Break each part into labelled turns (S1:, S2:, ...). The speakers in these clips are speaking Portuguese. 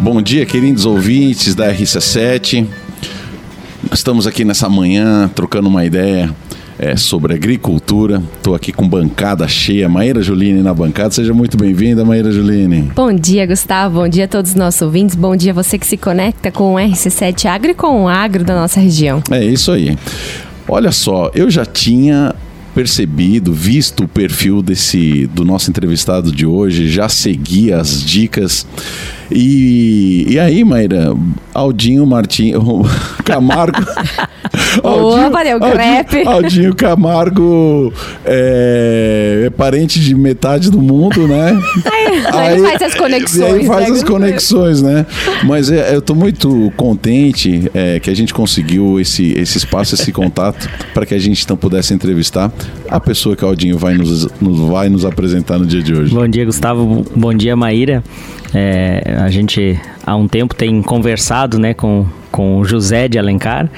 S1: Bom dia, queridos ouvintes da RC7. Estamos aqui nessa manhã trocando uma ideia é, sobre agricultura. Estou aqui com bancada cheia. Maíra Juline na bancada. Seja muito bem-vinda, Maíra Juline.
S2: Bom dia, Gustavo. Bom dia a todos os nossos ouvintes. Bom dia a você que se conecta com o RC7 Agro e com o agro da nossa região.
S1: É isso aí. Olha só, eu já tinha percebido, visto o perfil desse do nosso entrevistado de hoje, já segui as dicas. E, e aí, Maíra, Aldinho Martinho, Camargo.
S2: Aldinho, Opa, deu
S1: Aldinho, Aldinho Camargo é, é, parente de metade do mundo, né?
S2: Aí, aí faz as conexões.
S1: Aí faz né? as conexões, né? Mas é, eu estou muito contente é, que a gente conseguiu esse, esse espaço, esse contato, para que a gente então pudesse entrevistar a pessoa que o Aldinho vai nos, nos, vai nos apresentar no dia de hoje.
S3: Bom dia, Gustavo. Bom dia, Maíra. É, a gente há um tempo tem conversado né, com, com o José de Alencar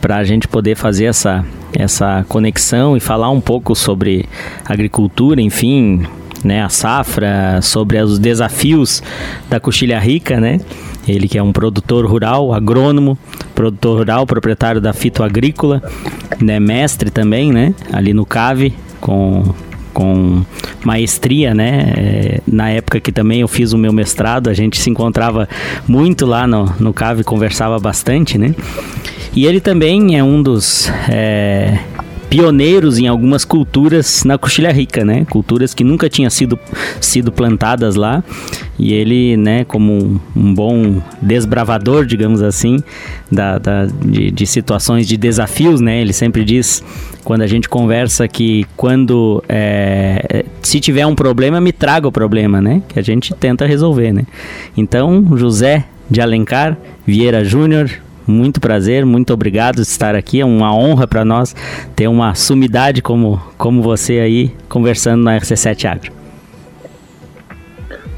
S3: para a gente poder fazer essa, essa conexão e falar um pouco sobre agricultura, enfim, né, a safra, sobre os desafios da Coxilha Rica, né? Ele que é um produtor rural, agrônomo, produtor rural, proprietário da Fito Agrícola, né, mestre também, né, ali no CAVE, com com maestria, né? É, na época que também eu fiz o meu mestrado, a gente se encontrava muito lá no, no CAV, conversava bastante, né? E ele também é um dos é, pioneiros em algumas culturas na Coxilha Rica, né? Culturas que nunca tinham sido, sido plantadas lá. E ele, né, como um, bom desbravador, digamos assim, da, da de, de, situações de desafios, né? Ele sempre diz, quando a gente conversa, que quando é, se tiver um problema, me traga o problema, né? Que a gente tenta resolver, né? Então, José de Alencar Vieira Júnior, muito prazer, muito obrigado de estar aqui. É uma honra para nós ter uma sumidade como, como você aí conversando na RC7 Agro.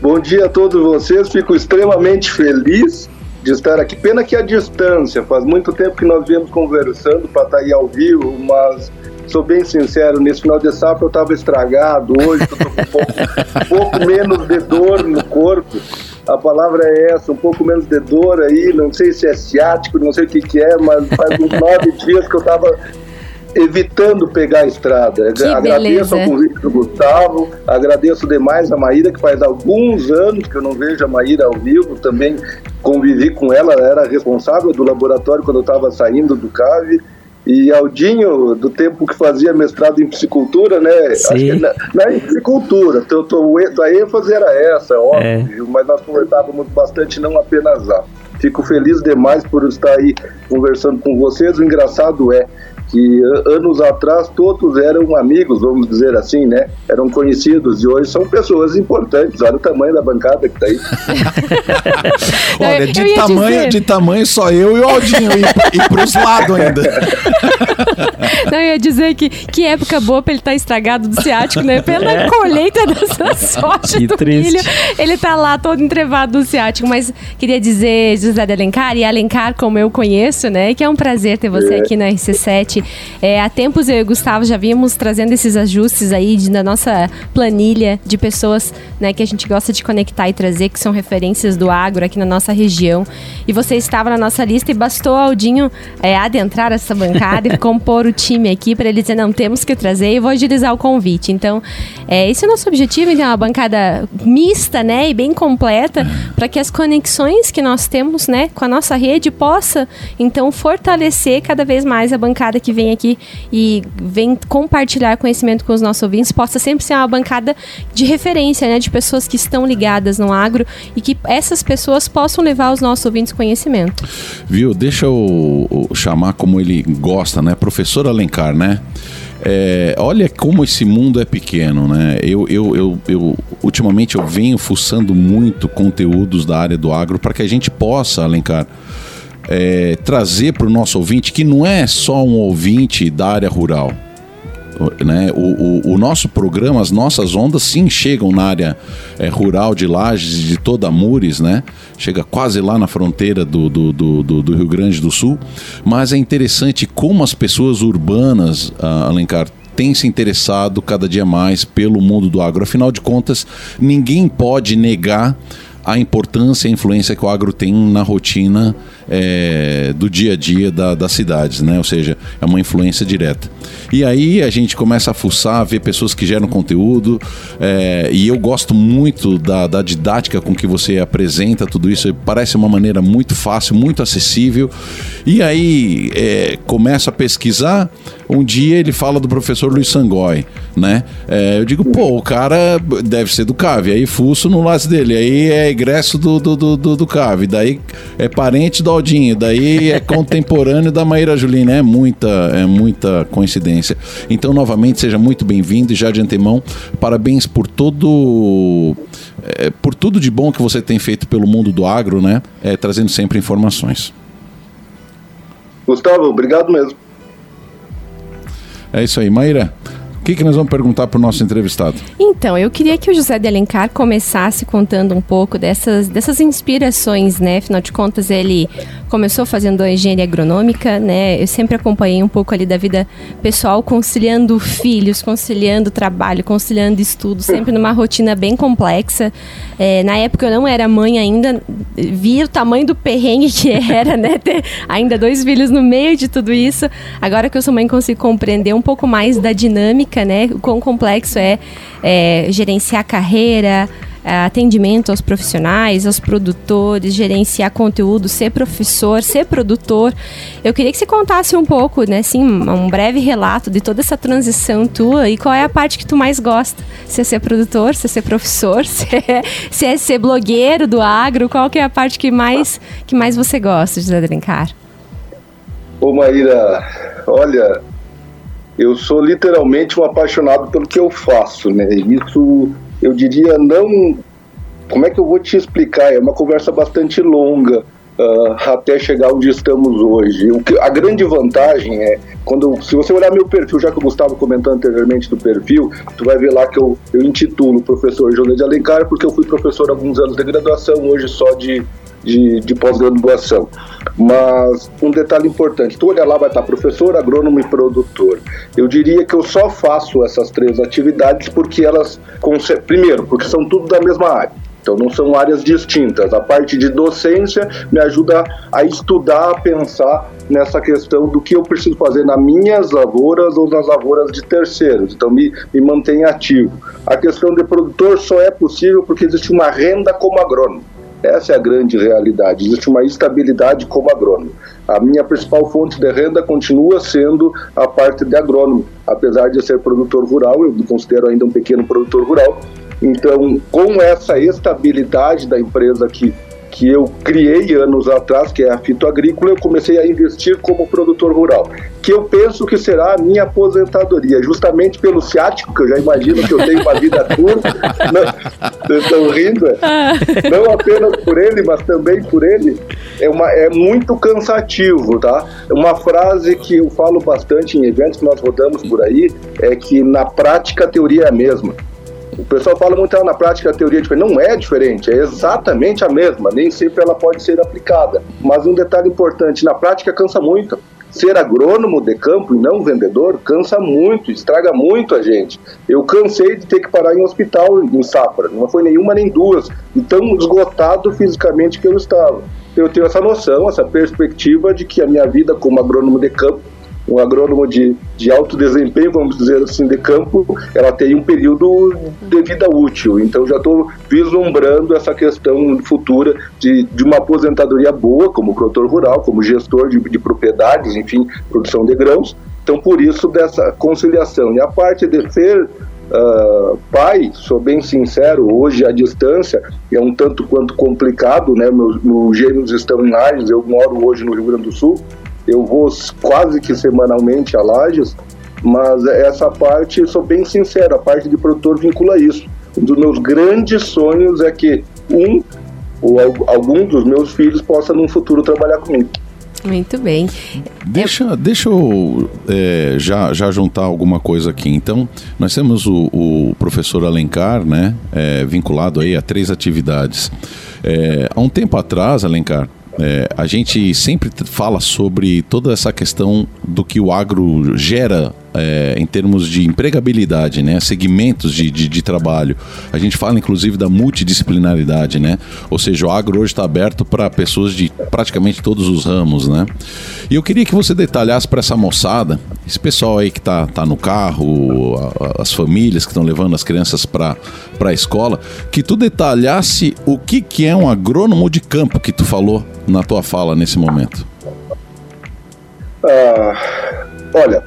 S4: Bom dia a todos vocês, fico extremamente feliz de estar aqui. Pena que a distância, faz muito tempo que nós viemos conversando para estar aí ao vivo, mas sou bem sincero, nesse final de safra eu estava estragado, hoje estou com um pouco, pouco menos de dor no corpo a palavra é essa, um pouco menos de dor aí, não sei se é ciático, não sei o que, que é, mas faz uns nove dias que eu estava evitando pegar a estrada.
S2: Que
S4: agradeço
S2: beleza.
S4: ao convite do Gustavo, agradeço demais a Maíra, que faz alguns anos que eu não vejo a Maíra ao vivo, também convivi com ela, ela era responsável do laboratório quando eu estava saindo do CAVE, e Aldinho, do tempo que fazia mestrado em psicultura, né?
S3: Sim. Acho que
S4: na, na psicultura, então, a ênfase era essa, óbvio, é. mas nós conversávamos bastante, não apenas lá. Fico feliz demais por estar aí conversando com vocês. O engraçado é que anos atrás todos eram amigos, vamos dizer assim, né? Eram conhecidos e hoje são pessoas importantes. Olha o tamanho da bancada que está aí.
S1: Olha, de tamanho, dizer... de tamanho só eu e o Aldinho e, e pros lados ainda.
S2: Não, eu ia dizer que, que época boa para ele estar tá estragado do ciático, né? Pela é. colheita dessa sorte que do triste. milho. Ele tá lá todo entrevado do ciático, mas queria dizer, José de Alencar, e Alencar como eu conheço, né? Que é um prazer ter você é. aqui na RC7 é, há tempos eu e o Gustavo já vimos trazendo esses ajustes aí de, na nossa planilha de pessoas né, que a gente gosta de conectar e trazer, que são referências do agro aqui na nossa região. E você estava na nossa lista e bastou Aldinho é, adentrar essa bancada e compor o time aqui para ele dizer, não, temos que trazer e vou agilizar o convite. Então, é, esse é o nosso objetivo, então, uma bancada mista, né, e bem completa, para que as conexões que nós temos, né, com a nossa rede possa, então, fortalecer cada vez mais a bancada que vem aqui e vem compartilhar conhecimento com os nossos ouvintes possa sempre ser uma bancada de referência, né, de pessoas que estão ligadas no agro e que essas pessoas possam levar os nossos ouvintes conhecimento.
S1: Viu? Deixa eu, chamar como ele gosta, né? Professor Alencar, né? É, olha como esse mundo é pequeno, né? Eu, eu, eu, eu, ultimamente eu venho fuçando muito conteúdos da área do agro para que a gente possa, Alencar, é, trazer para o nosso ouvinte que não é só um ouvinte da área rural. Né? O, o, o, nosso programa, as nossas ondas sim chegam na área é, rural de Lages de toda Mures, né? Chega quase lá na fronteira do, do, do, do, Rio Grande do Sul. Mas é interessante como as pessoas urbanas, uh, Alencar, têm se interessado cada dia mais pelo mundo do agro. Afinal de contas, ninguém pode negar a importância e a influência que o agro tem na rotina é, do dia a dia da, das cidades, né? Ou seja, é uma influência direta. E aí a gente começa a fuçar, ver pessoas que geram conteúdo, é, e eu gosto muito da, da didática com que você apresenta tudo isso. Parece uma maneira muito fácil, muito acessível. E aí é, começa a pesquisar. Um dia ele fala do professor Luiz Sangói, né? É, eu digo, pô, o cara deve ser do CAV. Aí fuço no lado dele. Aí é egresso do, do, do, do CAV. Daí é parente do Aldinho. Daí é contemporâneo da Maíra Julina. É muita, é muita coincidência. Então, novamente, seja muito bem-vindo e já de antemão, parabéns por todo. É, por tudo de bom que você tem feito pelo mundo do agro, né? É, trazendo sempre informações.
S4: Gustavo, obrigado mesmo.
S1: É isso aí. Maíra, o que, que nós vamos perguntar para o nosso entrevistado?
S2: Então, eu queria que o José de Alencar começasse contando um pouco dessas, dessas inspirações, né? Afinal de contas, ele começou fazendo a engenharia agronômica, né? Eu sempre acompanhei um pouco ali da vida pessoal, conciliando filhos, conciliando trabalho, conciliando estudo, sempre numa rotina bem complexa. É, na época eu não era mãe ainda, vi o tamanho do perrengue que era, né? Ter ainda dois filhos no meio de tudo isso. Agora que eu sou mãe, consigo compreender um pouco mais da dinâmica né? O quão complexo é, é gerenciar carreira, atendimento aos profissionais, aos produtores, gerenciar conteúdo, ser professor, ser produtor. Eu queria que você contasse um pouco, né, assim, um breve relato de toda essa transição tua e qual é a parte que tu mais gosta. Se é ser produtor, se é ser professor, se é, se é ser blogueiro do agro, qual que é a parte que mais, que mais você gosta, José Drencar?
S4: Ô Maíra, olha, eu sou literalmente um apaixonado pelo que eu faço, né? Isso, eu diria, não. Como é que eu vou te explicar? É uma conversa bastante longa uh, até chegar onde estamos hoje. O que, a grande vantagem é quando, se você olhar meu perfil, já que o Gustavo comentou anteriormente do perfil, tu vai ver lá que eu, eu intitulo professor José de Alencar porque eu fui professor alguns anos de graduação, hoje só de de, de pós-graduação. Mas um detalhe importante: tu olha lá, vai estar professor, agrônomo e produtor. Eu diria que eu só faço essas três atividades porque elas, primeiro, porque são tudo da mesma área. Então não são áreas distintas. A parte de docência me ajuda a estudar, a pensar nessa questão do que eu preciso fazer nas minhas lavouras ou nas lavouras de terceiros. Então me, me mantém ativo. A questão de produtor só é possível porque existe uma renda como agrônomo. Essa é a grande realidade. Existe uma estabilidade como agrônomo. A minha principal fonte de renda continua sendo a parte de agrônomo, apesar de ser produtor rural, eu me considero ainda um pequeno produtor rural. Então, com essa estabilidade da empresa que que eu criei anos atrás, que é a Fito Agrícola, eu comecei a investir como produtor rural, que eu penso que será a minha aposentadoria, justamente pelo ciático, que eu já imagino que eu tenho uma vida curta. vocês estão rindo? É? Não apenas por ele, mas também por ele. É, uma, é muito cansativo, tá? Uma frase que eu falo bastante em eventos que nós rodamos por aí é que na prática a teoria é a mesma. O pessoal fala muito na prática a teoria diferente. Não é diferente, é exatamente a mesma. Nem sempre ela pode ser aplicada. Mas um detalhe importante: na prática cansa muito. Ser agrônomo de campo e não vendedor cansa muito, estraga muito a gente. Eu cansei de ter que parar em hospital em Safra, não foi nenhuma nem duas, e tão esgotado fisicamente que eu estava. Eu tenho essa noção, essa perspectiva de que a minha vida como agrônomo de campo um agrônomo de, de alto desempenho, vamos dizer assim, de campo, ela tem um período de vida útil. Então já estou vislumbrando essa questão futura de, de uma aposentadoria boa como produtor rural, como gestor de, de propriedades, enfim, produção de grãos. Então por isso dessa conciliação. E a parte de ser Uh, pai, sou bem sincero, hoje a distância é um tanto quanto complicado, né? Meus, meus gêmeos estão em Lages, eu moro hoje no Rio Grande do Sul, eu vou quase que semanalmente a Lages, mas essa parte, sou bem sincero, a parte de produtor vincula isso. Um dos meus grandes sonhos é que um ou algum dos meus filhos possa no futuro trabalhar comigo.
S2: Muito bem.
S1: Deixa, deixa eu é, já, já juntar alguma coisa aqui. Então, nós temos o, o professor Alencar, né, é, vinculado aí a três atividades. É, há um tempo atrás, Alencar, é, a gente sempre fala sobre toda essa questão do que o agro gera é, em termos de empregabilidade, né? Segmentos de, de, de, trabalho. A gente fala, inclusive, da multidisciplinaridade, né? Ou seja, o agro hoje está aberto para pessoas de praticamente todos os ramos, né? E eu queria que você detalhasse para essa moçada, esse pessoal aí que está tá no carro, a, as famílias que estão levando as crianças para a escola, que tu detalhasse o que, que é um agrônomo de campo que tu falou na tua fala nesse momento.
S4: Ah, olha,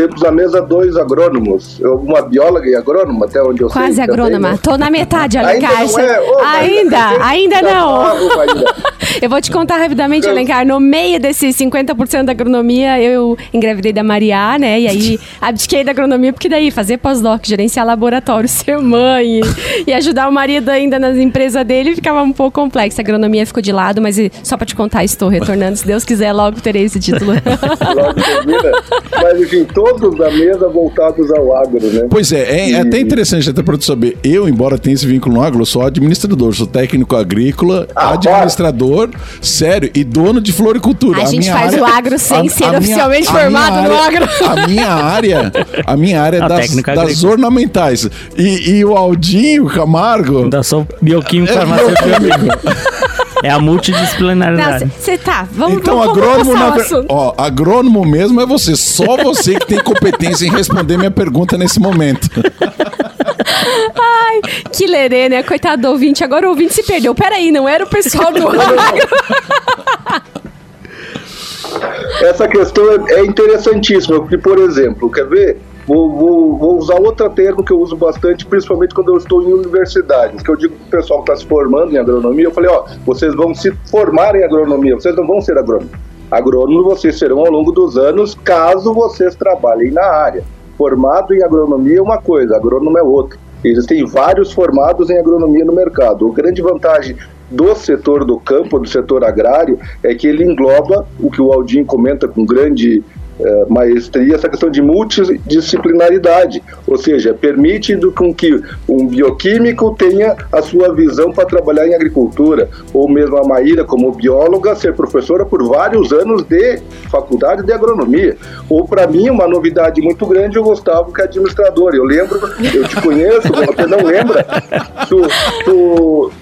S4: temos na mesa dois agrônomos, uma bióloga e agrônoma, até onde eu
S2: Quase
S4: sei.
S2: Quase agrônoma. Também, né? Na metade,
S4: Alencar. Ainda, é? oh,
S2: ainda, ainda não. eu vou te contar rapidamente, Alencar. No meio desses 50% da agronomia, eu engravidei da Maria, né? E aí abdiquei da agronomia, porque daí fazer pós-doc, gerenciar laboratório, ser mãe e, e, ajudar o marido ainda nas empresas dele ficava um pouco complexo. A agronomia ficou de lado, mas só para te contar, estou retornando. Se Deus quiser, logo terei esse título. logo
S4: termina. Mas enfim, todo todos da mesa voltados ao agro, né?
S1: Pois é, é, é até interessante até para tu saber. Eu, embora tenha esse vínculo no agro, sou administrador, sou técnico agrícola, ah, administrador, sério, e dono de floricultura.
S2: A, a gente faz área, o agro sem a, ser a oficialmente minha, formado área, no agro.
S1: A minha área, a minha área é das, das ornamentais. E, e, o Aldinho Camargo.
S3: Da sou bioquímico é, farmacêutico. É a multidisciplinaridade.
S2: Você tá, vamos
S1: Então,
S2: vamos,
S1: agrônomo, na, ó, agrônomo mesmo é você. Só você que tem competência em responder minha pergunta nesse momento.
S2: Ai, que lerê, né? Coitado do ouvinte. Agora o ouvinte se perdeu. Peraí, não era o pessoal do agro.
S4: Essa questão é, é interessantíssima, porque, por exemplo, quer ver? Vou, vou, vou, usar outro termo que eu uso bastante, principalmente quando eu estou em universidades, que eu digo para o pessoal que está se formando em agronomia, eu falei, ó, vocês vão se formar em agronomia, vocês não vão ser agrônomos. Agrônomos vocês serão ao longo dos anos, caso vocês trabalhem na área. Formado em agronomia é uma coisa, agrônomo é outra. Existem vários formados em agronomia no mercado. A grande vantagem do setor do campo, do setor agrário, é que ele engloba o que o Aldin comenta com grande é, maestria essa questão de multidisciplinaridade, ou seja, permite do, com que um bioquímico tenha a sua visão para trabalhar em agricultura, ou mesmo a Maíra, como bióloga, ser professora por vários anos de faculdade de agronomia. Ou para mim, uma novidade muito grande, o Gustavo, que é administrador. Eu lembro, eu te conheço, você não lembra, tu, tu,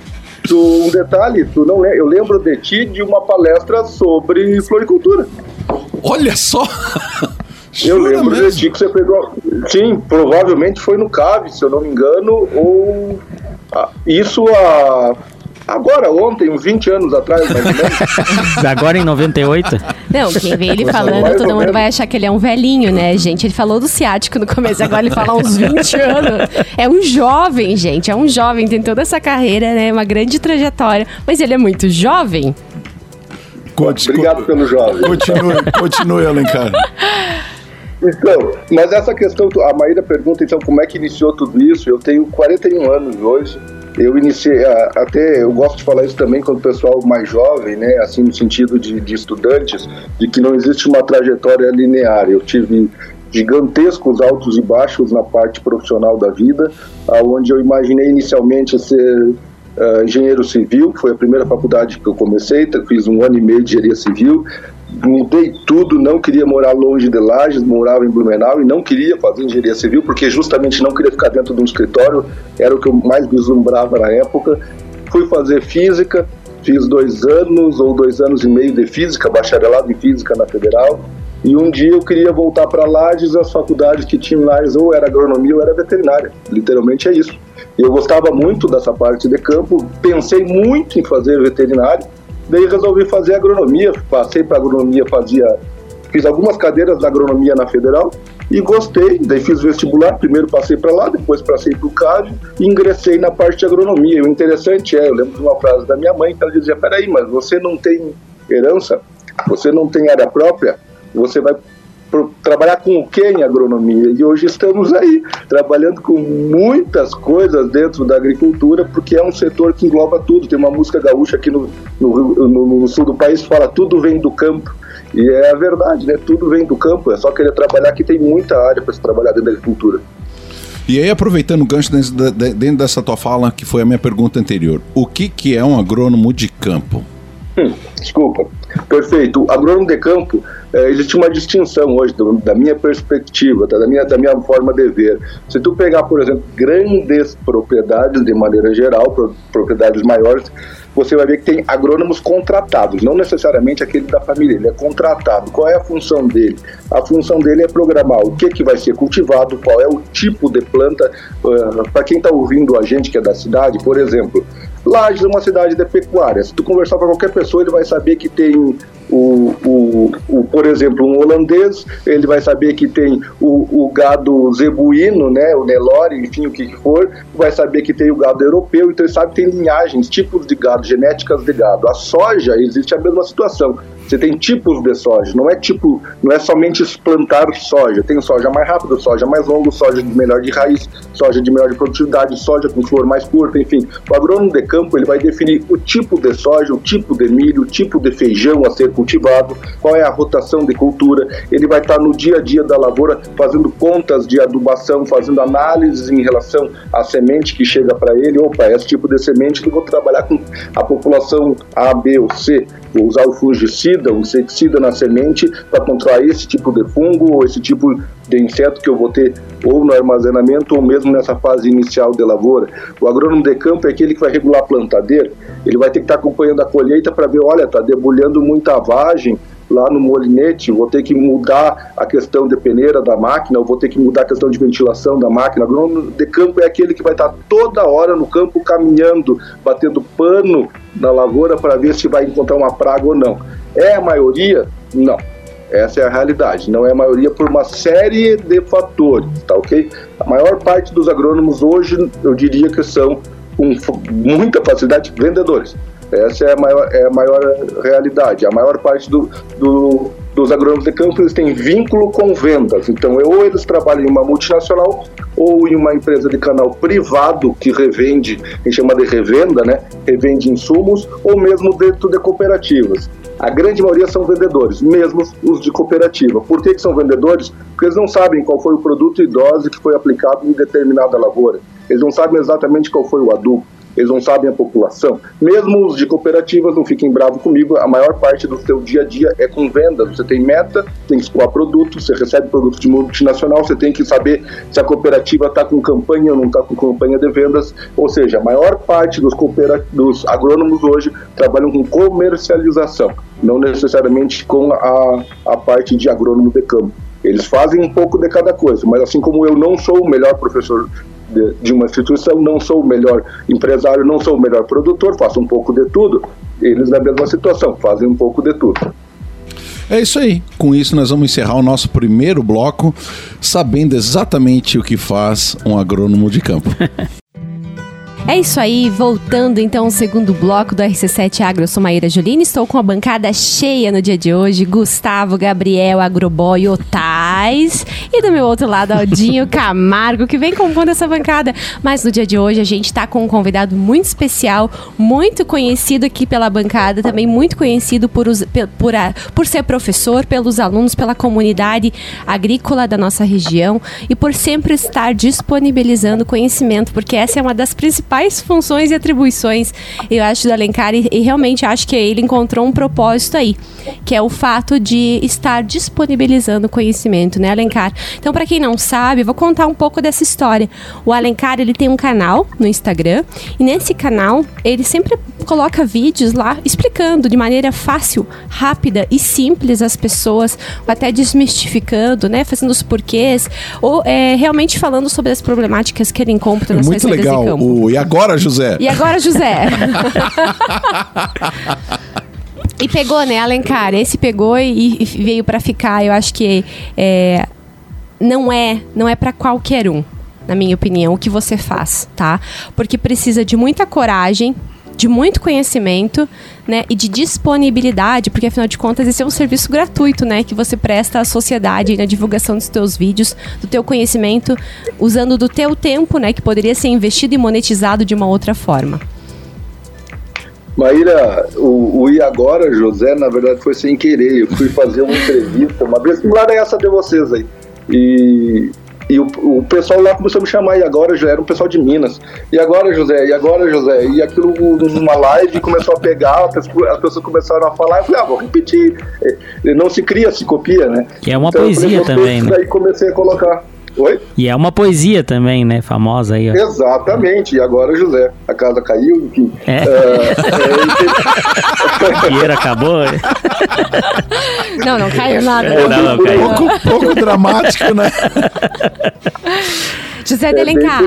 S4: tu, um detalhe, tu não, eu lembro de ti de uma palestra sobre floricultura.
S1: Olha só!
S4: Eu lembro mesmo? de que você pegou. Sim, provavelmente foi no CAV, se eu não me engano, ou. Ah, isso há. Agora, ontem, uns 20 anos atrás, mais ou menos.
S3: Agora em 98?
S2: Não, quem vê ele falando, todo mundo vai achar que ele é um velhinho, né, gente? Ele falou do ciático no começo, agora ele fala uns 20 anos. É um jovem, gente, é um jovem, tem toda essa carreira, né? Uma grande trajetória. Mas ele é muito jovem.
S4: Conte, Obrigado pelo jovem.
S1: Continue, continue, Alencar.
S4: Então, mas essa questão, a Maíra pergunta então como é que iniciou tudo isso. Eu tenho 41 anos hoje. Eu iniciei, até eu gosto de falar isso também com o pessoal mais jovem, né? Assim, no sentido de, de estudantes, de que não existe uma trajetória linear. Eu tive gigantescos altos e baixos na parte profissional da vida, aonde eu imaginei inicialmente ser uh, engenheiro civil, foi a primeira faculdade que eu comecei, fiz um ano e meio de engenharia civil, mudei tudo, não queria morar longe de Lages, morava em Blumenau e não queria fazer engenharia civil porque justamente não queria ficar dentro de um escritório, era o que eu mais vislumbrava na época. Fui fazer física, fiz dois anos ou dois anos e meio de física, bacharelado em física na Federal. E um dia eu queria voltar para Lages, as faculdades que tinham Lages ou era agronomia ou era veterinária. Literalmente é isso. Eu gostava muito dessa parte de campo, pensei muito em fazer veterinário, daí resolvi fazer agronomia, passei para agronomia, fazia fiz algumas cadeiras da agronomia na Federal e gostei, daí fiz vestibular, primeiro passei para lá, depois passei para o CAV e ingressei na parte de agronomia. O interessante é, eu lembro de uma frase da minha mãe que ela dizia, peraí, mas você não tem herança, você não tem área própria, você vai trabalhar com o que em agronomia? E hoje estamos aí, trabalhando com muitas coisas dentro da agricultura, porque é um setor que engloba tudo. Tem uma música gaúcha aqui no, no, no, no sul do país que fala tudo vem do campo. E é a verdade, né? Tudo vem do campo, é só querer trabalhar que tem muita área para se trabalhar dentro da agricultura.
S1: E aí, aproveitando o gancho dentro dessa tua fala, que foi a minha pergunta anterior, o que, que é um agrônomo de campo?
S4: Hum, desculpa. Perfeito. O agrônomo de campo é, existe uma distinção hoje, do, da minha perspectiva, tá? da, minha, da minha forma de ver. Se tu pegar, por exemplo, grandes propriedades de maneira geral, pro, propriedades maiores, você vai ver que tem agrônomos contratados, não necessariamente aquele da família, ele é contratado. Qual é a função dele? A função dele é programar o que, que vai ser cultivado, qual é o tipo de planta. Uh, Para quem está ouvindo a gente que é da cidade, por exemplo, Lages é uma cidade de pecuária. Se tu conversar com qualquer pessoa, ele vai saber que tem o, o, o, por exemplo, um holandês, ele vai saber que tem o, o gado zebuíno, né, o Nelore, enfim, o que, for, vai saber que tem o gado europeu, então ele sabe que tem linhagens, tipos de gado, genéticas de gado. A soja existe a mesma situação. Você tem tipos de soja, não é tipo, não é somente plantar soja. Tem soja mais rápida, soja mais longa, soja de melhor de raiz, soja de melhor de produtividade, soja com flor mais curta, enfim. O agrônomo de campo ele vai definir o tipo de soja, o tipo de milho, o tipo de feijão a ser cultivado, qual é a rotação de cultura. Ele vai estar no dia a dia da lavoura fazendo contas de adubação, fazendo análises em relação à semente que chega para ele. Opa, esse tipo de semente que eu vou trabalhar com a população A, B ou C. Usar o fungicida, o inseticida na semente para controlar esse tipo de fungo ou esse tipo de inseto que eu vou ter ou no armazenamento ou mesmo nessa fase inicial de lavoura. O agrônomo de campo é aquele que vai regular a plantadeira, ele vai ter que estar acompanhando a colheita para ver, olha, está debulhando muita vagem, lá no molinete, vou ter que mudar a questão de peneira da máquina, vou ter que mudar a questão de ventilação da máquina. O agrônomo de campo é aquele que vai estar toda hora no campo caminhando, batendo pano na lavoura para ver se vai encontrar uma praga ou não. É a maioria? Não. Essa é a realidade. Não é a maioria por uma série de fatores, tá ok? A maior parte dos agrônomos hoje, eu diria que são com muita facilidade vendedores. Essa é a maior, é a maior realidade. A maior parte do, do, dos agrônomos de campo eles têm vínculo com vendas. Então, ou eles trabalham em uma multinacional ou em uma empresa de canal privado que revende, a gente chama de revenda, né? Revende insumos, ou mesmo dentro de cooperativas. A grande maioria são vendedores, mesmo os de cooperativa. Por que, que são vendedores? Porque eles não sabem qual foi o produto e dose que foi aplicado em determinada lavoura. Eles não sabem exatamente qual foi o adubo eles não sabem a população. Mesmo os de cooperativas, não fiquem bravos comigo, a maior parte do seu dia a dia é com vendas. Você tem meta, tem que escoar produto, você recebe produto de multinacional, você tem que saber se a cooperativa está com campanha ou não está com campanha de vendas. Ou seja, a maior parte dos, dos agrônomos hoje trabalham com comercialização, não necessariamente com a, a parte de agrônomo de campo. Eles fazem um pouco de cada coisa, mas assim como eu não sou o melhor professor de, de, uma instituição, não sou o melhor empresário, não sou o melhor produtor, faço um pouco de tudo. Eles na mesma situação, fazem um pouco de tudo.
S1: É isso aí. Com isso, nós vamos encerrar o nosso primeiro bloco, sabendo exatamente o que faz um agrônomo de campo.
S2: É isso aí, voltando então ao segundo bloco do RC7 Agro, eu sou Maíra Julina, estou com a bancada cheia no dia de hoje, Gustavo, Gabriel, Agroboy, Otais e do meu outro lado, Aldinho Camargo, que vem compondo essa bancada. Mas no dia de hoje a gente está com um convidado muito especial, muito conhecido aqui pela bancada, também muito conhecido por, os, por, a, por ser professor, pelos alunos, pela comunidade agrícola da nossa região e por sempre estar disponibilizando conhecimento, porque essa é uma das principais principais funções e atribuições, eu acho, do Alencar, e, e realmente acho que ele encontrou um propósito aí, que é o fato de estar disponibilizando conhecimento, né, Alencar? Então, para quem não sabe, eu vou contar um pouco dessa história. O Alencar, ele tem um canal no Instagram, e nesse canal, ele sempre coloca vídeos lá explicando de maneira fácil, rápida e simples as pessoas, até desmistificando, né, fazendo os porquês, ou é, realmente falando sobre as problemáticas que ele encontra nas
S1: Muito legal. O, e agora, José?
S2: E agora, José? e pegou, né, Alencar? Esse pegou e, e veio para ficar. Eu acho que é, não é, não é para qualquer um, na minha opinião, o que você faz, tá? Porque precisa de muita coragem, de muito conhecimento, né, e de disponibilidade, porque afinal de contas esse é um serviço gratuito, né, que você presta à sociedade na divulgação dos teus vídeos, do teu conhecimento, usando do teu tempo, né, que poderia ser investido e monetizado de uma outra forma.
S4: Maíra, o, o E Agora, José, na verdade foi sem querer. Eu fui fazer uma entrevista, uma vez similar a essa de vocês aí. E E o, o pessoal lá começou a me chamar, e agora já era um pessoal de Minas. E agora, José? E agora, José? E aquilo numa live começou a pegar, as pessoas começaram a falar, eu falei, ah, vou repetir. Não se cria, se copia, né?
S3: Que é uma então, poesia também, né?
S4: Aí comecei a colocar. Oi?
S3: E é uma poesia também, né? Famosa aí. Ó.
S4: Exatamente. E agora, José, a casa caiu, enfim.
S3: É. Uh, é, dinheiro acabou. Né?
S2: Não, não caiu nada.
S1: É, não, não caiu. Pouco, pouco dramático, né?
S2: José Delencar.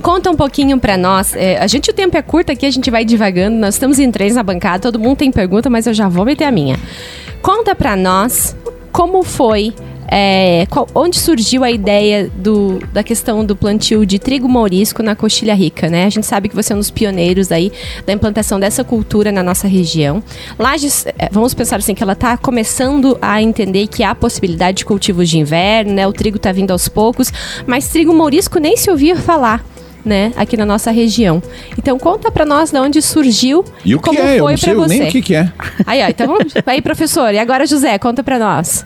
S2: Conta um pouquinho para nós. É, a gente, o tempo é curto aqui, a gente vai divagando. Nós estamos em três na bancada, todo mundo tem pergunta, mas eu já vou meter a minha. Conta para nós como foi é, qual, onde surgiu a ideia do, da questão do plantio de trigo mourisco na Coxilha Rica, né? A gente sabe que você é um dos pioneiros aí da implantação dessa cultura na nossa região. Lages, é, vamos pensar assim, que ela está começando a entender que há possibilidade de cultivos de inverno, né? O trigo está vindo aos poucos, mas trigo mourisco nem se ouvia falar né, aqui na nossa região. Então conta para nós de onde surgiu
S1: e o que
S2: como
S1: é?
S2: foi
S1: para
S2: você.
S1: Nem o que, que é.
S2: Aí, ó, então aí professor, e agora José, conta para nós.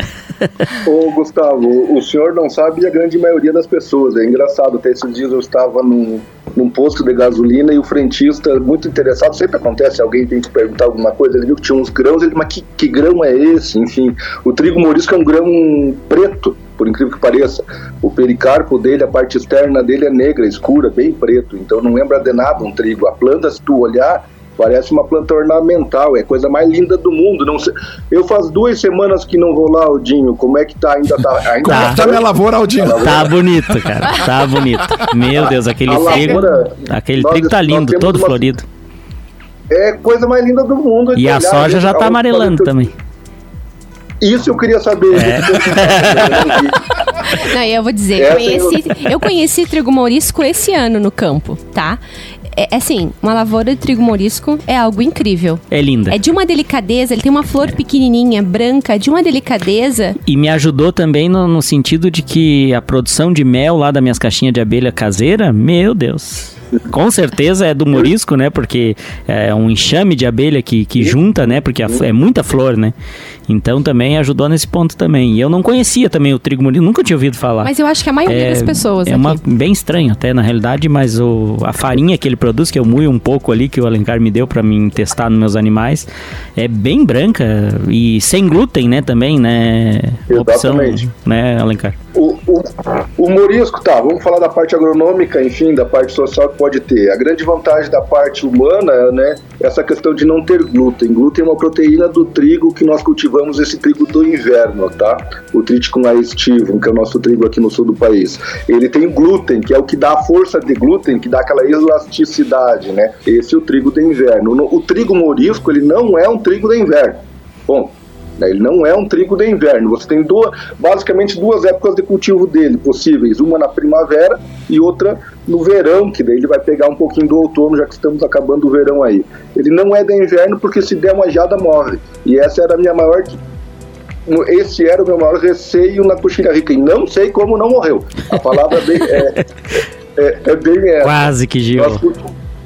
S4: Ô Gustavo, o senhor não sabe a grande maioria das pessoas. É engraçado, até esses dias eu estava num, num posto de gasolina e o frentista, muito interessado, sempre acontece, alguém tem que perguntar alguma coisa, ele viu que tinha uns grãos, ele, mas que, que grão é esse? Enfim, o trigo morisco é um grão preto, por incrível que pareça. O pericarpo dele, a parte externa dele é negra, escura, bem preto, então não lembra de nada um trigo. A planta, se tu olhar, parece uma planta ornamental, é a coisa mais linda do mundo. Não sei, eu faz duas semanas que não vou lá, Aldinho. Como é que tá? Ainda tá. Ainda
S1: tá, tá minha lavoura, Aldinho?
S3: Tá bonito, cara. Tá bonito. Meu Deus, aquele a trigo. Lavoura, aquele trigo tá lindo, todo uma, florido.
S4: É coisa mais linda do mundo.
S3: E a olhar, soja já tá amarelando também.
S4: Isso eu queria saber. É.
S2: Não, eu vou dizer, eu conheci, eu conheci trigo mourisco esse ano no campo, tá? É, é, assim, uma lavoura de trigo morisco é algo incrível.
S3: É linda.
S2: É de uma delicadeza, ele tem uma flor pequenininha, branca, de uma delicadeza.
S3: E me ajudou também no, no sentido de que a produção de mel lá das minhas caixinhas de abelha caseira, meu Deus. Com certeza é do morisco, né? Porque é um enxame de abelha que, que junta, né? Porque é muita flor, né? Então também ajudou nesse ponto também. E eu não conhecia também o trigo morisco, nunca tinha ouvido falar.
S2: Mas eu acho que a maioria é, das pessoas
S3: É uma, bem estranho até, na realidade, mas o, a farinha que ele produz, que eu muio um pouco ali, que o Alencar me deu para mim testar nos meus animais, é bem branca e sem glúten, né? Também, né?
S4: Exatamente.
S3: Opção, né, Alencar?
S4: O, o, morisco, tá, vamos falar da parte agronômica, enfim, da parte social que pode ter. A grande vantagem da parte humana, né, é essa questão de não ter glúten. Glúten é uma proteína do trigo que nós cultivamos esse trigo do inverno, tá? O Triticum aestivum, que é o nosso trigo aqui no sul do país. Ele tem glúten, que é o que dá a força de glúten, que dá aquela elasticidade, né? Esse é o trigo do inverno. O trigo morisco, ele não é um trigo do inverno. Bom, né? Ele não é um trigo de inverno. Você tem duas, basicamente duas épocas de cultivo dele possíveis, uma na primavera e outra no verão, que daí ele vai pegar um pouquinho do outono, já que estamos acabando o verão aí. Ele não é de inverno porque se der uma geada morre. E essa era a minha maior esse era o meu maior receio na coxilha rica e não sei como não morreu. A palavra é bem, é, é, é bem essa.
S3: Quase que Gil.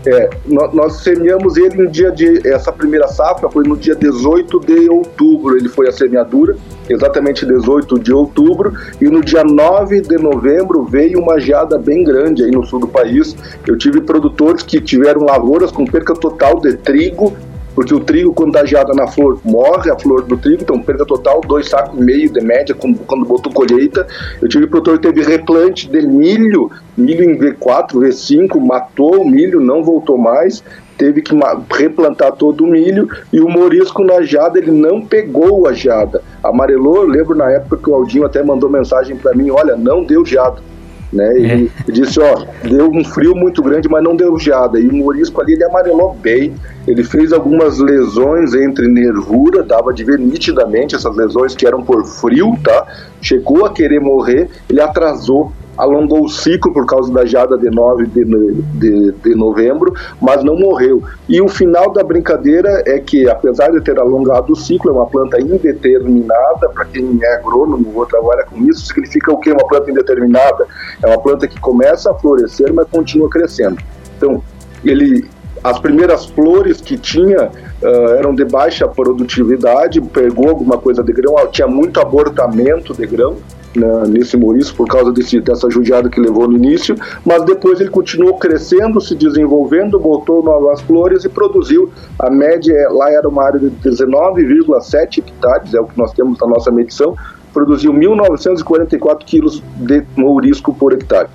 S4: É, nós, semeamos ele no dia de. Essa primeira safra foi no dia 18 de outubro, ele foi a semeadura, exatamente 18 de outubro, e no dia 9 de novembro veio uma geada bem grande aí no sul do país. Eu tive produtores que tiveram lavouras com perca total de trigo porque o trigo, geada na flor, morre a flor do trigo, então perda total, dois sacos e meio de média quando, quando botou colheita. Eu tive produtor que teve replante de milho, milho em V4, V5, matou o milho, não voltou mais, teve que replantar todo o milho, e o morisco na jada, ele não pegou a jada. Amarelou, lembro na época que o Aldinho até mandou mensagem para mim, olha, não deu jada né? E é. disse, ó, deu um frio muito grande, mas não deu geada. E o morisco ali, ele amarelou bem, ele fez algumas lesões entre nervura, dava de ver nitidamente essas lesões que eram por frio, tá? Chegou a querer morrer, ele atrasou alongou o ciclo por causa da geada de 9 de, de, de, novembro, mas não morreu. E o final da brincadeira é que, apesar de ter alongado o ciclo, é uma planta indeterminada, para quem é agrônomo ou trabalha com isso, significa o que? Uma planta indeterminada? É uma planta que começa a florescer, mas continua crescendo. Então, ele as primeiras flores que tinha uh, eram de baixa produtividade, pegou alguma coisa de grão, tinha muito abortamento de grão, né, nesse Maurício por causa desse, dessa judiada que levou no início, mas depois ele continuou crescendo, se desenvolvendo, botou novas flores e produziu. A média lá era uma área de 19,7 hectares, é o que nós temos na nossa medição, produziu 1.944 quilos de mourisco por hectare.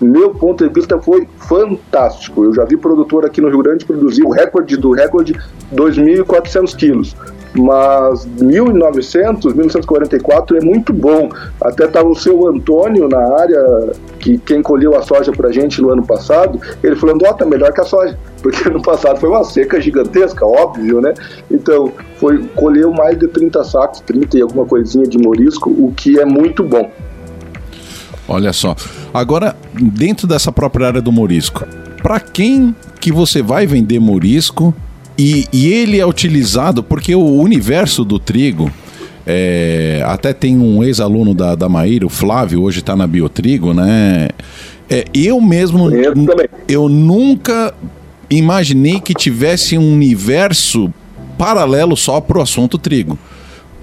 S4: Meu ponto de vista foi fantástico. Eu já vi produtor aqui no Rio Grande produzir o recorde do recorde 2.400 quilos mas 1900, 1944 é muito bom. Até estava o seu Antônio na área, que quem colheu a soja para gente no ano passado, ele falando, ó, oh, tá melhor que a soja, porque no passado foi uma seca gigantesca, óbvio, né? Então, foi colheu mais de 30 sacos, 30 e alguma coisinha de morisco, o que é muito bom.
S1: Olha só. Agora, dentro dessa própria área do morisco, para quem que você vai vender morisco e, e ele é utilizado porque o universo do trigo. É, até tem um ex-aluno da, da Maíra, o Flávio, hoje está na Biotrigo, né? É, eu mesmo, eu nunca imaginei que tivesse um universo paralelo só para o assunto trigo.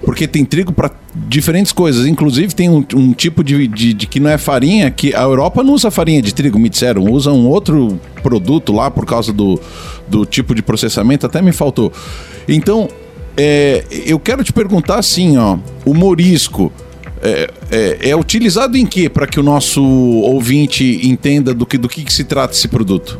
S1: Porque tem trigo para diferentes coisas. Inclusive, tem um, um tipo de, de, de, que não é farinha, que a Europa não usa farinha de trigo, me disseram, usa um outro produto lá por causa do, do tipo de processamento, até me faltou. Então, é, eu quero te perguntar assim, ó, o morisco. É, é, é utilizado em que para que o nosso ouvinte entenda do que, do que, que se trata esse produto?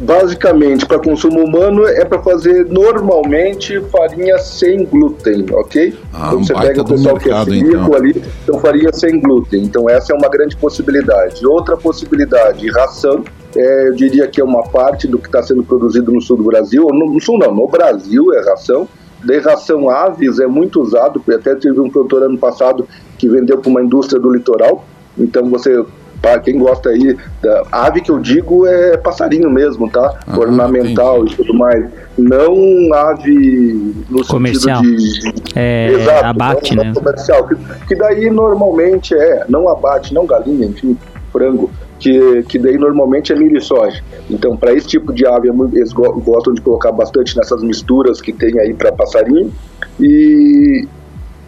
S4: Basicamente para consumo humano é para fazer normalmente farinha sem glúten, ok?
S1: Ah, então você pega o pessoal mercado, que é celíaco então.
S4: ali, então farinha sem glúten. Então essa é uma grande possibilidade. Outra possibilidade, ração. É, eu diria que é uma parte do que está sendo produzido no sul do Brasil, no, no sul não, no Brasil é ração. De ração aves é muito usado, até tive um produtor ano passado que vendeu para uma indústria do litoral. Então você para quem gosta aí, da ave que eu digo é passarinho mesmo, tá? Ah, Ornamental entendi. e tudo mais. Não ave no
S3: comercial.
S4: sentido de.
S3: É, Exato, abate,
S4: não,
S3: né?
S4: comercial. Que, que daí normalmente é, não abate, não galinha, enfim, frango. Que, que daí normalmente é milho e soja. Então, para esse tipo de ave, é eles gostam de colocar bastante nessas misturas que tem aí para passarinho. E,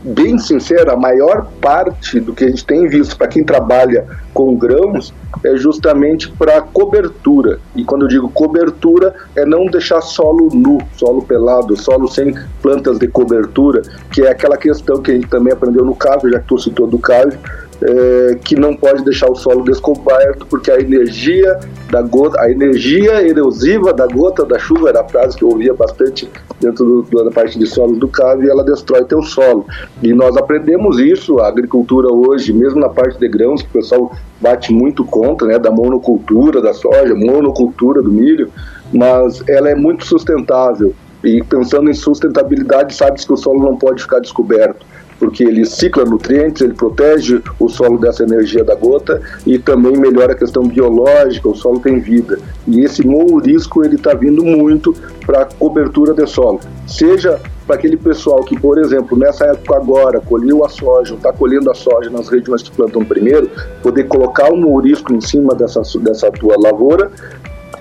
S4: bem sincero, a maior parte do que a gente tem visto para quem trabalha com grãos é justamente para cobertura. E quando eu digo cobertura, é não deixar solo nu, solo pelado, solo sem plantas de cobertura, que é aquela questão que a gente também aprendeu no CAV, já que tu citou do CAV, é, que não pode deixar o solo descoberto, porque a energia da gota, a energia erosiva da gota da chuva era a frase que eu ouvia bastante dentro do, da parte de solos do CAV e ela destrói teu solo. E nós aprendemos isso, a agricultura hoje, mesmo na parte de grãos, que o pessoal bate muito contra, né, da monocultura da soja, monocultura do milho, mas ela é muito sustentável. E pensando em sustentabilidade, sabe-se que o solo não pode ficar descoberto porque ele cicla nutrientes, ele protege o solo dessa energia da gota e também melhora a questão biológica, o solo tem vida. E esse mourisco ele está vindo muito para cobertura de solo, seja para aquele pessoal que, por exemplo, nessa época agora colheu a soja, está colhendo a soja nas regiões que plantam primeiro, poder colocar o mourisco em cima dessa, dessa tua lavoura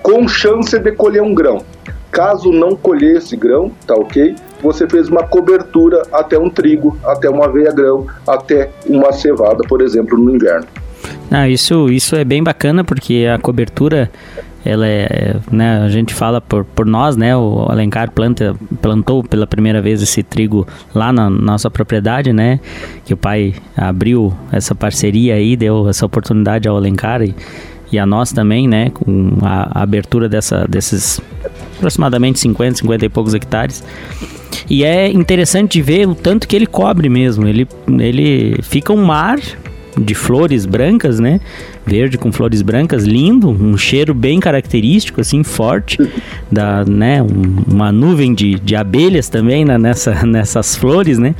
S4: com chance de colher um grão. Caso não colher esse grão, tá ok? Você fez uma cobertura até um trigo, até uma aveia grão, até uma cevada, por exemplo, no inverno.
S3: Ah, isso, isso é bem bacana porque a cobertura ela é, né, a gente fala por, por nós, né, o Alencar planta, plantou pela primeira vez esse trigo lá na nossa propriedade, né, que o pai abriu essa parceria aí, deu essa oportunidade ao Alencar e, e a nós também, né, com a, a abertura dessa, desses aproximadamente 50, 50 e poucos hectares. E é interessante ver o tanto que ele cobre mesmo. Ele, ele fica um mar de flores brancas, né? Verde com flores brancas, lindo, um cheiro bem característico, assim, forte, da, né? Um, uma nuvem de, de abelhas também né? nessa, nessas flores, né?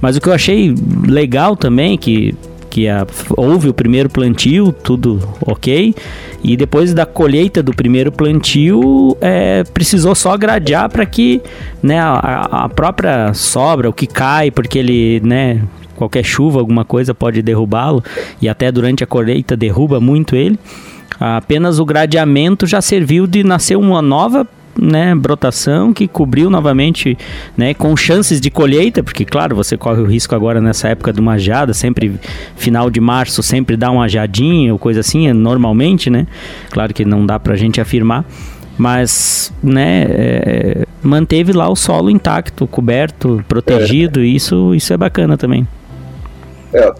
S3: Mas o que eu achei legal também, que que a, houve o primeiro plantio, tudo ok, e depois da colheita do primeiro plantio, é, precisou só gradear para que né, a, a, própria sobra, o que cai, porque ele, né, qualquer chuva, alguma coisa pode derrubá-lo, e até durante a colheita derruba muito ele. Apenas o gradeamento já serviu de nascer uma nova né, brotação que cobriu novamente, né, com chances de colheita, porque claro, você corre o risco agora nessa época de uma geada, sempre final de março sempre dá uma geadinha ou coisa assim, normalmente, né? Claro que não dá pra gente afirmar, mas né, é, manteve lá o solo intacto, coberto, protegido, é. e isso, isso é bacana também.
S4: É,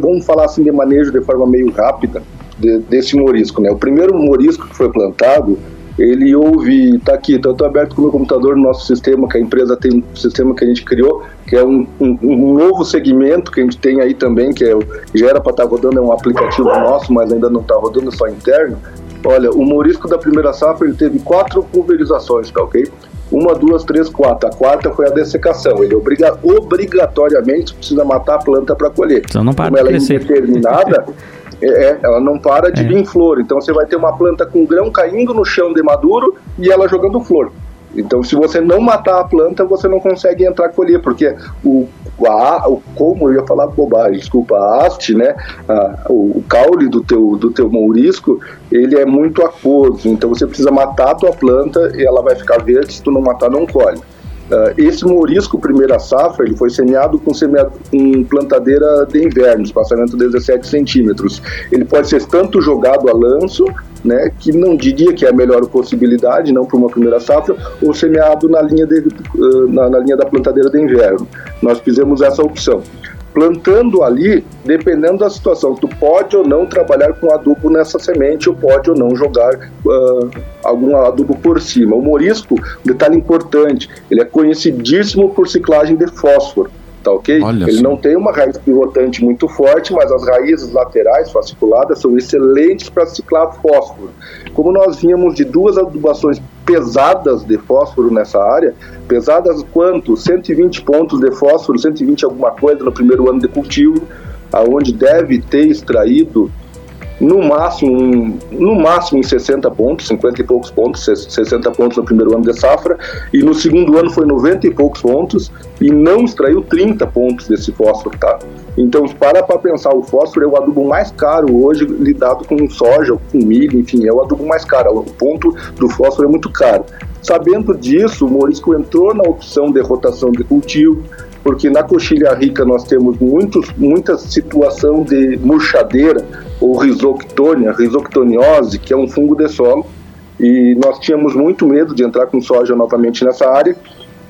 S4: vamos falar assim de manejo de forma meio rápida de, desse morisco. Né? O primeiro morisco que foi plantado, ele houve, está aqui, tá, estou aberto com o meu computador no nosso sistema, que a empresa tem um sistema que a gente criou, que é um, um, um novo segmento que a gente tem aí também, que é, já era para estar tá rodando, é um aplicativo nosso, mas ainda não está rodando, é só interno. Olha, o morisco da primeira safra ele teve quatro pulverizações, tá ok? Uma, duas, três, quatro. A quarta foi a dessecação. Ele obriga, obrigatoriamente precisa matar a planta para colher.
S3: Então não para
S4: Como ela
S3: é
S4: indeterminada, é, é, ela não para de é. vir flor. Então você vai ter uma planta com grão caindo no chão de maduro e ela jogando flor. Então, se você não matar a planta, você não consegue entrar a colher, porque o, a, o como eu ia falar bobagem, desculpa, a haste, né, a, o, o, caule do teu, do teu mourisco, ele é muito aquoso, então você precisa matar a tua planta e ela vai ficar verde, se tu não matar, não colhe. Uh, esse morisco primeira safra ele foi semeado com, semeado plantadeira de inverno, espaçamento de 17 centímetros. Ele pode ser tanto jogado a lanço, né, que não diria que é a melhor possibilidade, não para uma primeira safra, ou semeado na linha, de, uh, na, na linha da plantadeira de inverno. Nós fizemos essa opção plantando ali, dependendo da situação, tu pode ou não trabalhar com adubo nessa semente, ou pode ou não jogar uh, algum adubo por cima. O morisco, detalhe importante, ele é conhecidíssimo por ciclagem de fósforo tá ok? Olha ele não tem uma raiz pivotante muito forte, mas as raízes laterais fasciculadas são excelentes para ciclar fósforo. Como nós vínhamos de duas adubações pesadas de fósforo nessa área, pesadas quanto? 120 pontos de fósforo, 120 alguma coisa no primeiro ano de cultivo, aonde deve ter extraído no máximo, no máximo em 60 pontos, 50 e poucos pontos, 60 pontos no primeiro ano de safra, e no segundo ano foi 90 e poucos pontos, e não extraiu 30 pontos desse fósforo, tá? Então, para para pensar, o fósforo é o adubo mais caro hoje lidado com soja, com milho, enfim, é o adubo mais caro, o ponto do fósforo é muito caro. Sabendo disso, o Morisco entrou na opção de rotação de cultivo, porque na coxilha rica nós temos muitos, muita situação de murchadeira ou risoctônia, risoctoniose, que é um fungo de solo, e nós tínhamos muito medo de entrar com soja novamente nessa área,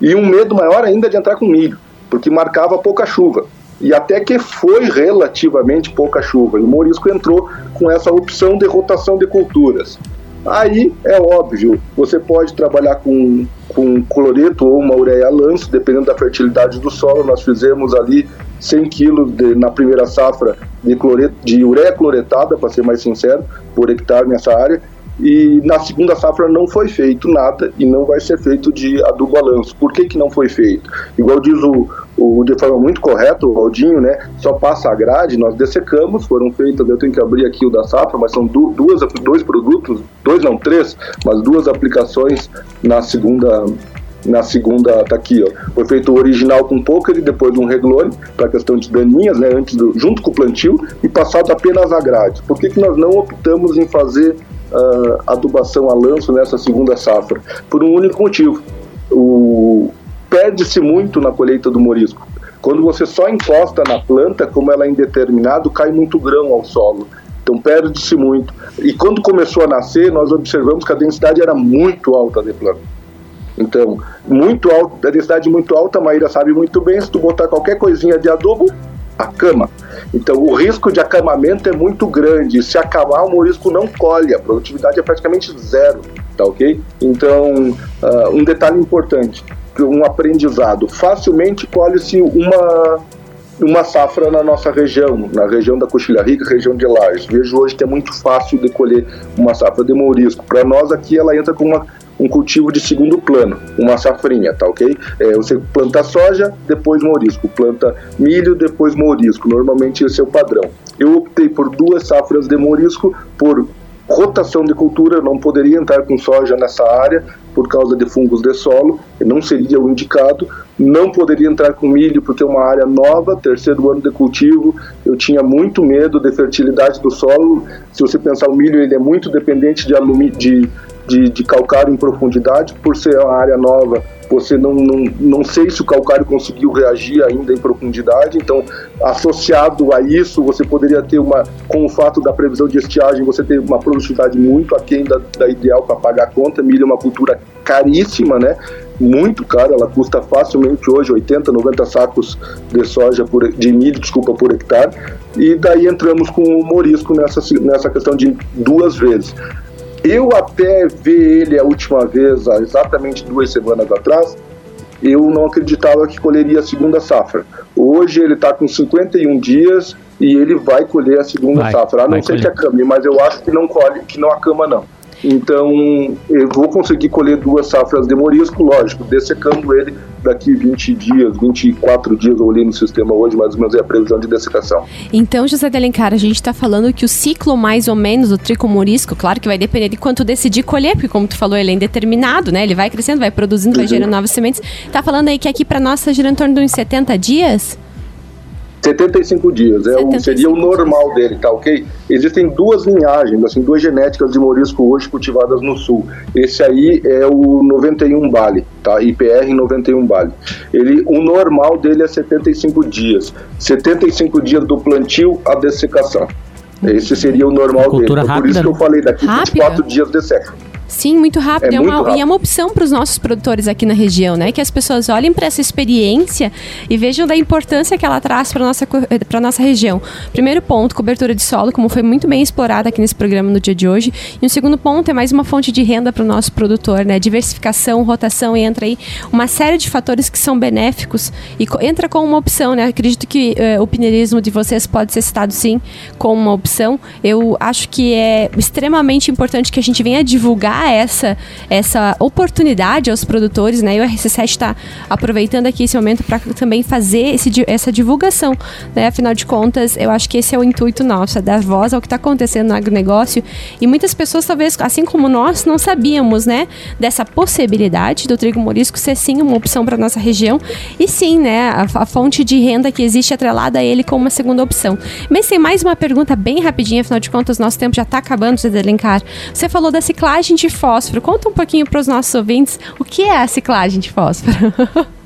S4: e um medo maior ainda de entrar com milho, porque marcava pouca chuva. E até que foi relativamente pouca chuva, e o Morisco entrou com essa opção de rotação de culturas. Aí é óbvio, você pode trabalhar com, com cloreto ou uma ureia lanço, dependendo da fertilidade do solo. Nós fizemos ali 100 quilos de, na primeira safra de, cloreto, de ureia cloretada, para ser mais sincero, por hectare nessa área. E na segunda safra não foi feito nada e não vai ser feito de adubo a lanço. Por que, que não foi feito? Igual diz o, o, de forma muito correta, o Valdinho, né? Só passa a grade, nós dessecamos, foram feitas, eu tenho que abrir aqui o da safra, mas são du duas, dois produtos, dois não, três, mas duas aplicações na segunda na segunda tá aqui, ó. Foi feito o original com poker e depois um reglone para questão de daninhas, né, antes do, junto com o plantio e passado apenas a grade. Por que, que nós não optamos em fazer uh, adubação a lanço nessa segunda safra? Por um único motivo. O, perde-se muito na colheita do morisco. Quando você só encosta na planta, como ela é indeterminado, cai muito grão ao solo. Então perde-se muito. E quando começou a nascer, nós observamos que a densidade era muito alta de planta. Então, muito alta, a densidade muito alta, a Maíra sabe muito bem, se tu botar qualquer coisinha de adubo, acama. Então, o risco de acamamento é muito grande. Se acamar, o morisco não colhe, a produtividade é praticamente zero, tá ok? Então, uh, um detalhe importante, um aprendizado. Facilmente colhe-se uma uma safra na nossa região, na região da Coxilha Rica, região de Lages. Vejo hoje que é muito fácil de colher uma safra de mourisco. Para nós aqui ela entra com uma, um cultivo de segundo plano, uma safrinha, tá ok? É, você planta soja, depois mourisco, planta milho, depois mourisco. Normalmente esse é o padrão. Eu optei por duas safras de mourisco por rotação de cultura, não poderia entrar com soja nessa área por causa de fungos de solo, não seria o indicado, não poderia entrar com milho porque é uma área nova, terceiro ano de cultivo, eu tinha muito medo de fertilidade do solo, se você pensar o milho ele é muito dependente de, de de, de calcário em profundidade, por ser uma área nova, você não, não, não sei se o calcário conseguiu reagir ainda em profundidade, então associado a isso você poderia ter uma, com o fato da previsão de estiagem, você ter uma produtividade muito aquém da, da ideal para pagar a conta, milho é uma cultura caríssima, né? muito cara, ela custa facilmente hoje 80, 90 sacos de soja por, de milho, desculpa, por hectare. E daí entramos com o morisco nessa, nessa questão de duas vezes. Eu até ver ele a última vez, há exatamente duas semanas atrás, eu não acreditava que colheria a segunda safra. Hoje ele está com 51 dias e ele vai colher a segunda vai, safra. A não ser colher. que acame, mas eu acho que não colhe, que não acama não. Então, eu vou conseguir colher duas safras de morisco, lógico, dessecando ele daqui 20 dias, 24 dias, eu olhei no sistema hoje, mais ou menos é a previsão de dessecação.
S2: Então, José de Alencar, a gente está falando que o ciclo mais ou menos do trico morisco, claro que vai depender de quanto decidir colher, porque como tu falou, ele é indeterminado, né? Ele vai crescendo, vai produzindo, vai uhum. gerando novas sementes. Tá falando aí que aqui para nós está girando em torno de uns 70 dias?
S4: 75 dias, é 75 seria o normal dias. dele, tá ok? Existem duas linhagens, assim, duas genéticas de morisco hoje cultivadas no sul. Esse aí é o 91 Bali, tá? IPR 91 Bali. Ele, o normal dele é 75 dias. 75 dias do plantio à dessecação. Esse seria o normal dele. Então, por isso que eu falei, daqui 24 dias de seca.
S2: Sim, muito rápido. É, é uma, muito rápido. E é uma opção para os nossos produtores aqui na região, né? Que as pessoas olhem para essa experiência e vejam da importância que ela traz para nossa para nossa região. Primeiro ponto, cobertura de solo, como foi muito bem explorado aqui nesse programa no dia de hoje. E um segundo ponto é mais uma fonte de renda para o nosso produtor, né? Diversificação, rotação entra aí uma série de fatores que são benéficos e entra com uma opção, né? Acredito que uh, o pineirismo de vocês pode ser citado sim como uma opção. Eu acho que é extremamente importante que a gente venha divulgar dar essa, essa oportunidade aos produtores, né? E o RC7 está aproveitando aqui esse momento para também fazer esse, essa divulgação, né? Afinal de contas, eu acho que esse é o intuito nosso, é dar voz ao que está acontecendo no agronegócio. E muitas pessoas, talvez, assim como nós, não sabíamos, né? Dessa possibilidade do trigo morisco ser sim uma opção para nossa região e sim, né? A, a, fonte de renda que existe atrelada a ele como uma segunda opção. Mas tem mais uma pergunta bem rapidinha, afinal de contas, nosso tempo já está acabando, Zé Delencar. Você falou da ciclagem de fósforo. Conta um pouquinho para os nossos ouvintes o que é a ciclagem de fósforo.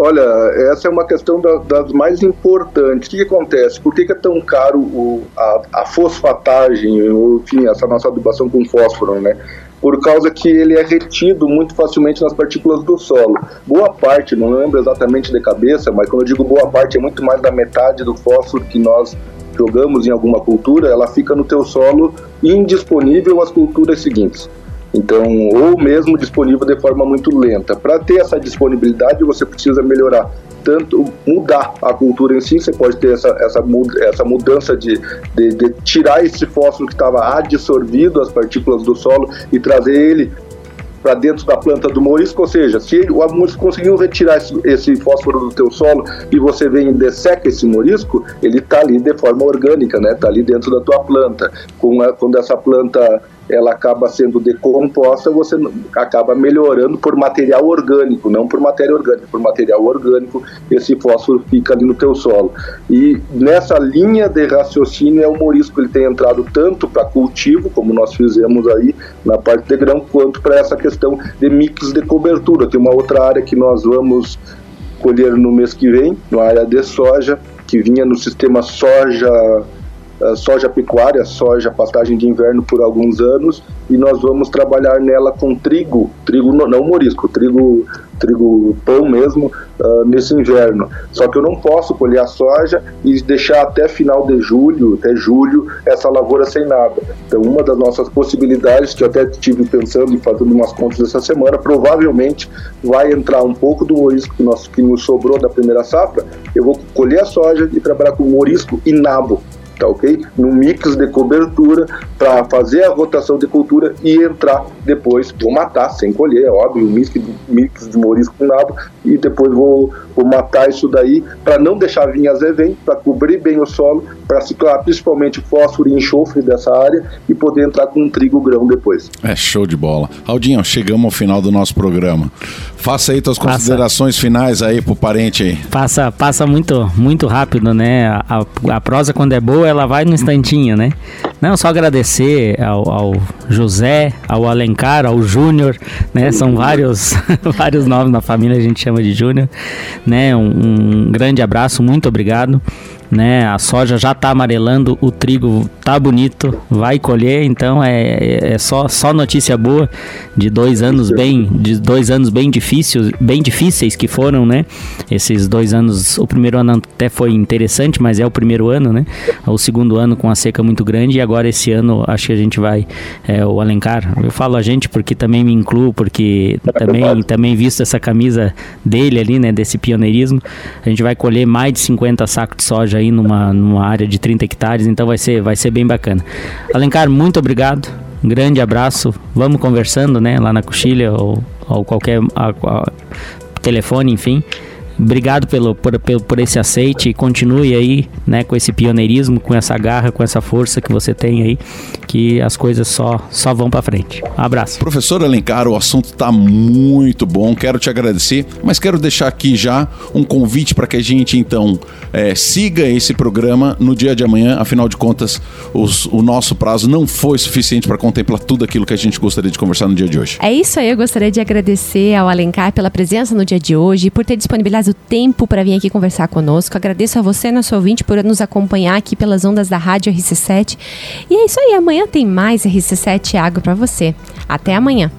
S4: Olha, essa é uma questão da, das mais importantes. O que, que acontece? Por que, que, é tão caro o, a, a, fosfatagem, ou, enfim, essa nossa adubação com fósforo, né? Por causa que ele é retido muito facilmente nas partículas do solo. Boa parte, não lembro exatamente de cabeça, mas quando eu digo boa parte, é muito mais da metade do fósforo que nós jogamos em alguma cultura, ela fica no teu solo indisponível às culturas seguintes. Então, ou mesmo disponível de forma muito lenta. Para ter essa disponibilidade, você precisa melhorar tanto mudar a cultura em si, você pode ter essa, essa, essa mudança de, de, de tirar esse fósforo que estava adsorvido às partículas do solo e trazer ele para dentro da planta do morisco, ou seja, se o morisco conseguiu retirar esse, esse, fósforo do teu solo e você vem e desseca esse morisco, ele está ali de forma orgânica, né? Está ali dentro da tua planta. Com a, quando essa planta ela acaba sendo decomposta, você acaba melhorando por material orgânico, não por matéria orgânica, por material orgânico, esse fósforo fica ali no teu solo. E nessa linha de raciocínio é o morisco, ele tem entrado tanto para cultivo, como nós fizemos aí na parte de grão, quanto para essa questão de mix de cobertura. Tem uma outra área que nós vamos colher no mês que vem, na área de soja, que vinha no sistema soja soja pecuária, soja pastagem de inverno por alguns anos e nós vamos trabalhar nela com trigo, trigo não, morisco, trigo, trigo pão mesmo uh, nesse inverno. Só que eu não posso colher a soja e deixar até final de julho, até julho, essa lavoura sem nada. Então uma das nossas possibilidades, que eu até estive pensando e fazendo umas contas essa semana, provavelmente vai entrar um pouco do morisco que nos sobrou da primeira safra, eu vou colher a soja e trabalhar com morisco e nabo tá ok? No mix de cobertura para fazer a rotação de cultura e entrar depois, vou matar sem colher, é óbvio, o mix, mix de morisco com nabo e depois vou, vou matar isso daí para não deixar vir as evém, para cobrir bem o solo, para ciclar principalmente fósforo e enxofre dessa área e poder entrar com um trigo grão depois.
S1: É show de bola. Aldinho, chegamos ao final do nosso programa. Faça aí tuas considerações finais aí pro parente aí.
S3: Passa, passa muito, muito rápido, né? A, a, a prosa quando é boa ela vai no instantinho, né? Não, só agradecer ao, ao José, ao Alencar, ao Júnior, né? São vários, vários nomes na família, a gente chama de Júnior, né? Um, um grande abraço, muito obrigado né? A soja já está amarelando, o trigo tá bonito, vai colher, então é, é só, só notícia boa de dois anos bem, de dois anos bem difíceis, bem difíceis que foram, né? Esses dois anos, o primeiro ano até foi interessante, mas é o primeiro ano, né? O segundo ano com a seca muito grande e agora esse ano acho que a gente vai é, o Alencar. Eu falo a gente porque também me incluo, porque também também visto essa camisa dele ali, né? Desse pioneirismo, a gente vai colher mais de 50 sacos de soja aí numa, numa área de 30 hectares, então vai ser, vai ser bem bacana. Alencar, muito obrigado. Um grande abraço. Vamos conversando, né? Lá na coxilha ou, ou qualquer a, a, telefone, enfim. Obrigado pelo, por, por, por esse aceite e continue aí, né, com esse pioneirismo, com essa garra, com essa força que você tem aí, que as coisas só, só vão para frente. Um abraço.
S1: Professor Alencar, o assunto está muito bom, quero te agradecer, mas quero deixar aqui já um convite para que a gente então é, siga esse programa no dia de amanhã, afinal de contas, os, o nosso prazo não foi suficiente para contemplar tudo aquilo que a gente gostaria de conversar no dia de hoje.
S2: É isso aí, eu gostaria de agradecer ao Alencar pela presença no dia de hoje, por ter disponibilizado o tempo para vir aqui conversar conosco. Agradeço a você, nosso ouvinte, por nos acompanhar aqui pelas ondas da Rádio RC7. E é isso aí, amanhã tem mais RC7 Água para você. Até amanhã.